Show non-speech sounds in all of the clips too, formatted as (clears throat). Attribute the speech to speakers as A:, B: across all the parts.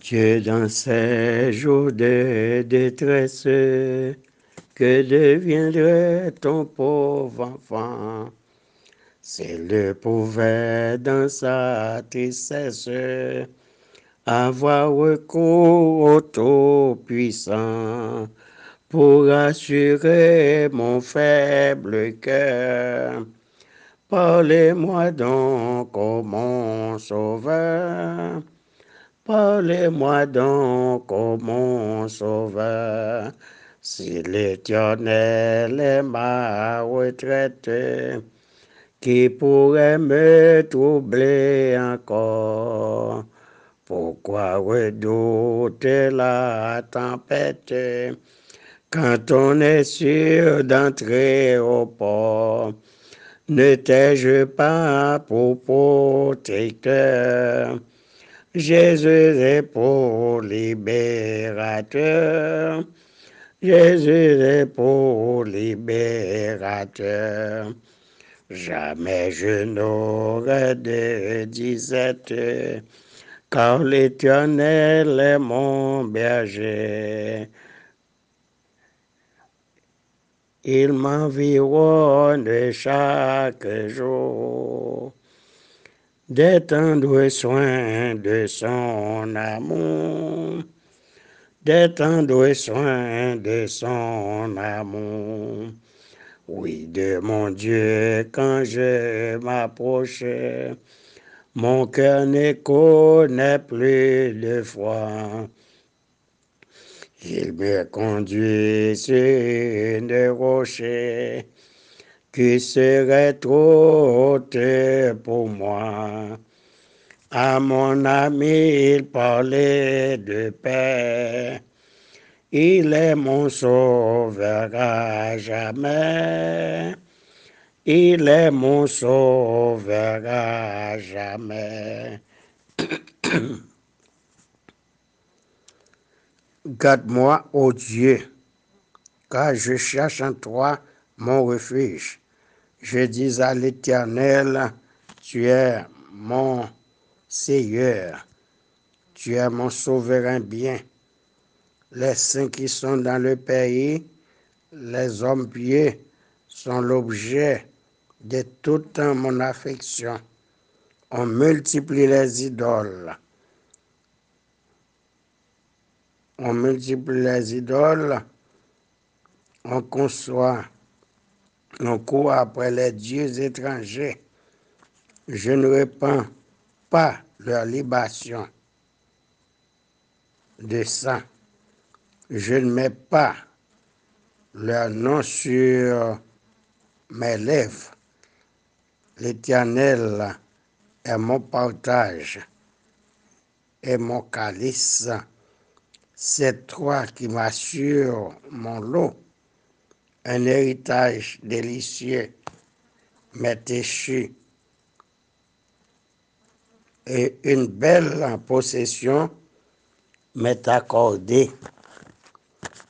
A: Dieu, dans ces jours de détresse, que deviendrait ton pauvre enfant? S'il le pouvait dans sa tristesse avoir recours au Tout-Puissant pour assurer mon faible cœur. Parlez-moi donc, ô mon sauveur. Parlez-moi donc, ô mon sauveur. Si l'éternel est ma retraite, qui pourrait me troubler encore? Pourquoi redouter la tempête? Quand on est sûr d'entrer au port? Ne t'ai-je pas pour protecteur? Jésus est pour libérateur. Jésus est pour libérateur. Jamais je n'aurai de disette, car l'Éternel est mon berger. Il m'environne chaque jour des tendres soins de son amour, des tendres soins de son amour. Oui, de mon Dieu, quand je m'approche, mon cœur ne connaît plus de foi. Il me conduit sur une roche qui serait trop haute pour moi. À mon ami, il parlait de paix. Il est mon sauveur jamais. Il est mon sauveur jamais. (coughs) Garde-moi, ô Dieu, car je cherche en toi mon refuge. Je dis à l'Éternel, tu es mon Seigneur, tu es mon souverain bien. Les saints qui sont dans le pays, les hommes pieux, sont l'objet de toute mon affection. On multiplie les idoles. On multiplie les idoles. On conçoit on court après les dieux étrangers. Je ne répands pas leur libation de sang. Je ne mets pas leur nom sur mes lèvres. L'Éternel est mon partage et mon calice. C'est toi qui m'assures mon lot un héritage délicieux m'est échu et une belle possession m'est accordée.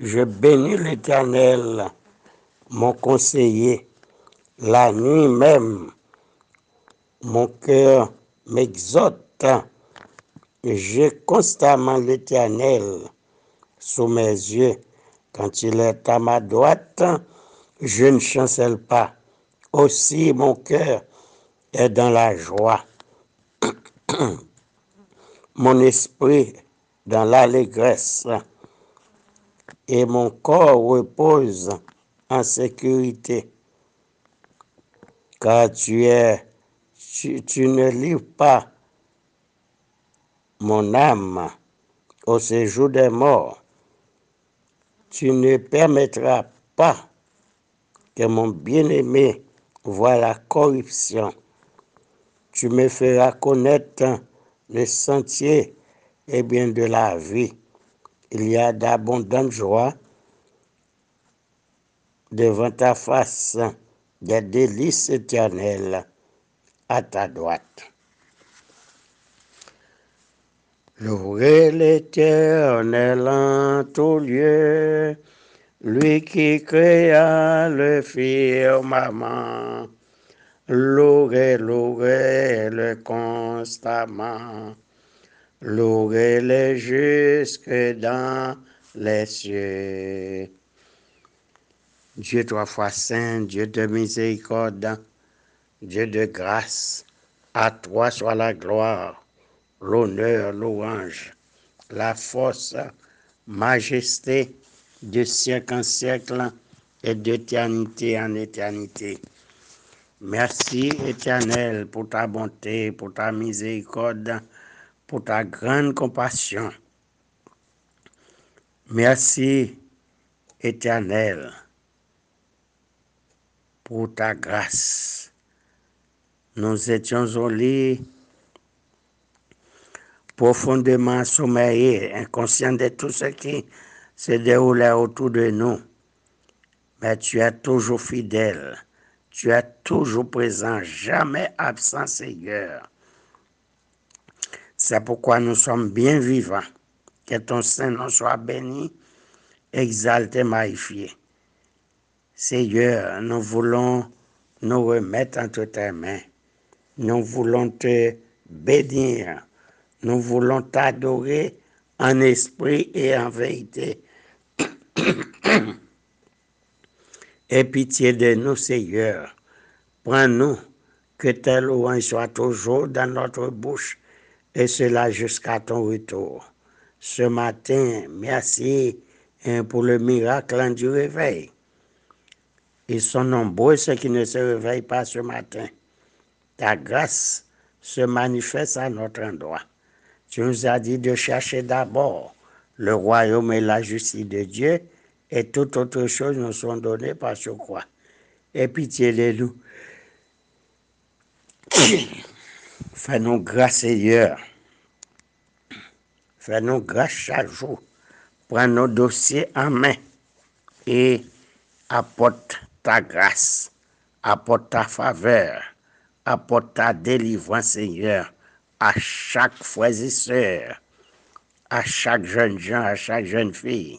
A: Je bénis l'Éternel, mon conseiller. La nuit même, mon cœur m'exhorte. J'ai constamment l'Éternel sous mes yeux. Quand il est à ma droite, je ne chancelle pas. Aussi mon cœur est dans la joie. (clears throat) mon esprit dans l'allégresse et mon corps repose en sécurité. Car tu es, tu, ne livres pas mon âme au séjour des morts tu ne permettras pas que mon bien-aimé voie la corruption. Tu me feras connaître le sentier et bien de la vie. Il y a d'abondantes joies devant ta face, des délices éternelles à ta droite. Louez l'Éternel en tout lieu, lui qui créa le firmament. Louez, louez le constamment. louez les jusques dans les cieux. Dieu trois fois saint, Dieu de miséricorde, Dieu de grâce, à toi soit la gloire, l'honneur, louange, la force, majesté, de siècle en siècle et d'éternité en éternité. Merci éternel pour ta bonté, pour ta miséricorde, pour ta grande compassion. Merci éternel pour ta grâce. Nous étions au lit profondément sommeillés, inconscients de tout ce qui se déroulait autour de nous. Mais tu es toujours fidèle. Tu es toujours présent, jamais absent, Seigneur. C'est pourquoi nous sommes bien vivants. Que ton Saint-Nom soit béni, exalté, magnifié. Seigneur, nous voulons nous remettre entre tes mains. Nous voulons te bénir. Nous voulons t'adorer en esprit et en vérité. (coughs) Aie pitié de nous, Seigneur. Prends-nous, que tes louanges soient toujours dans notre bouche, et cela jusqu'à ton retour. Ce matin, merci hein, pour le miracle du réveil. Ils sont nombreux ceux qui ne se réveillent pas ce matin. Ta grâce se manifeste à notre endroit. Tu nous as dit de chercher d'abord le royaume et la justice de Dieu, et toutes autres choses nous sont données par ce croix. Et pitié de nous. (coughs) Fais-nous grâce, Seigneur. Fais-nous grâce chaque jour. Prends nos dossiers en main et apporte ta grâce, apporte ta faveur, apporte ta délivrance, Seigneur, à chaque frère et sœur, à chaque jeune gens, à chaque jeune fille,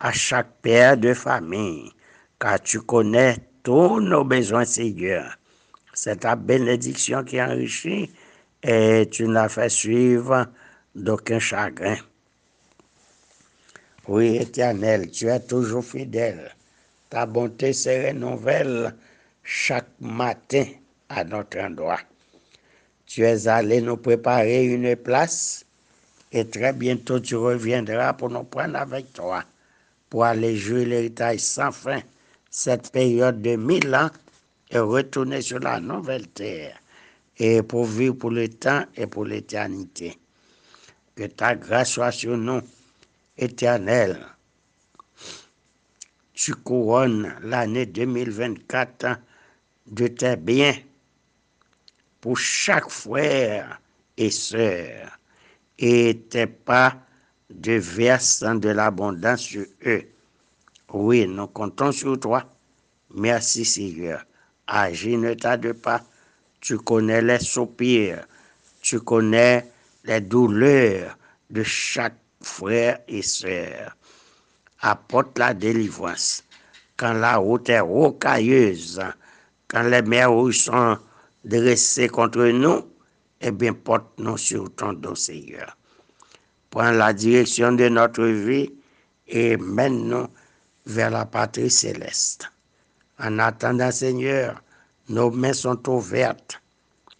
A: à chaque père de famille, car tu connais tous nos besoins, Seigneur. C'est ta bénédiction qui enrichit et tu n'as fait suivre d'aucun chagrin. Oui, éternel, tu es toujours fidèle. Ta bonté se renouvelle chaque matin à notre endroit. Tu es allé nous préparer une place et très bientôt tu reviendras pour nous prendre avec toi, pour aller jouer l'héritage sans fin, cette période de mille ans et retourner sur la nouvelle terre et pour vivre pour le temps et pour l'éternité. Que ta grâce soit sur nous, éternel. Tu couronnes l'année 2024 de tes biens pour chaque frère et sœur et tes pas de versant de l'abondance sur eux. Oui, nous comptons sur toi. Merci Seigneur. Agis, ne tarde pas. Tu connais les soupirs, tu connais les douleurs de chaque frère et sœur. Apporte la délivrance. Quand la route est rocailleuse, quand les mers sont dressées contre nous, eh bien, porte-nous sur ton dos, Seigneur. Prends la direction de notre vie et mène-nous vers la patrie céleste. En attendant, Seigneur, nos mains sont ouvertes.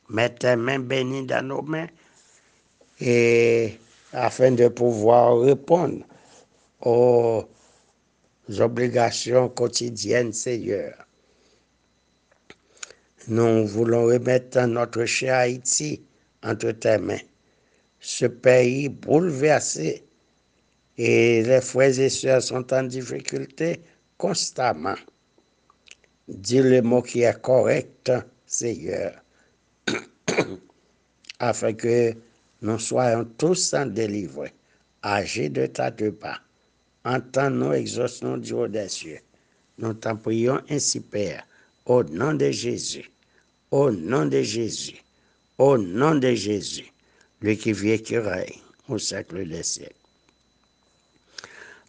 A: Mets tes mains bénies dans nos mains et afin de pouvoir répondre aux obligations quotidiennes, Seigneur. Nous voulons remettre notre cher Haïti entre tes mains. Ce pays bouleversé et les frères et sœurs sont en difficulté constamment. Dis le mot qui est correct, Seigneur, (coughs) afin que nous soyons tous en délivrés. Agis de ta deux pas. Entends-nous, exauce-nous du haut des cieux. Nous t'en prions ainsi, Père, au nom de Jésus, au nom de Jésus, au nom de Jésus, lui qui vit et qui règne au siècle des siècles.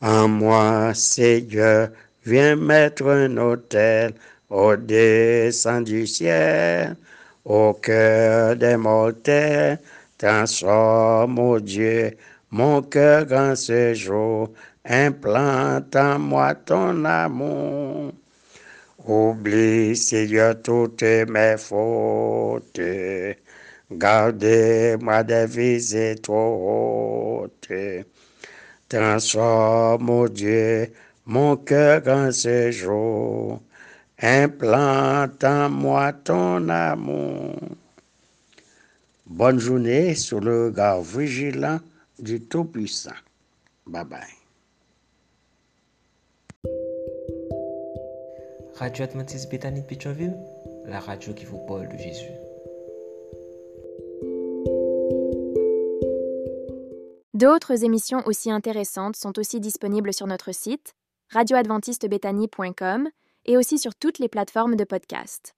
A: En moi, Seigneur, viens mettre un autel au descend du ciel, au cœur des mortels, Transforme, ô Dieu, mon cœur grand séjour, implante en moi ton amour. Oublie, Seigneur, toutes mes fautes. Gardez-moi des visées trop hautes. Transforme, ô Dieu, mon cœur en séjour. Implante en moi ton amour. Bonne journée sous le regard vigilant du Tout-Puissant. Bye bye.
B: Radio Adventiste Bethany de la radio qui vous parle de Jésus.
C: D'autres émissions aussi intéressantes sont aussi disponibles sur notre site radioadventistebethany.com et aussi sur toutes les plateformes de podcast.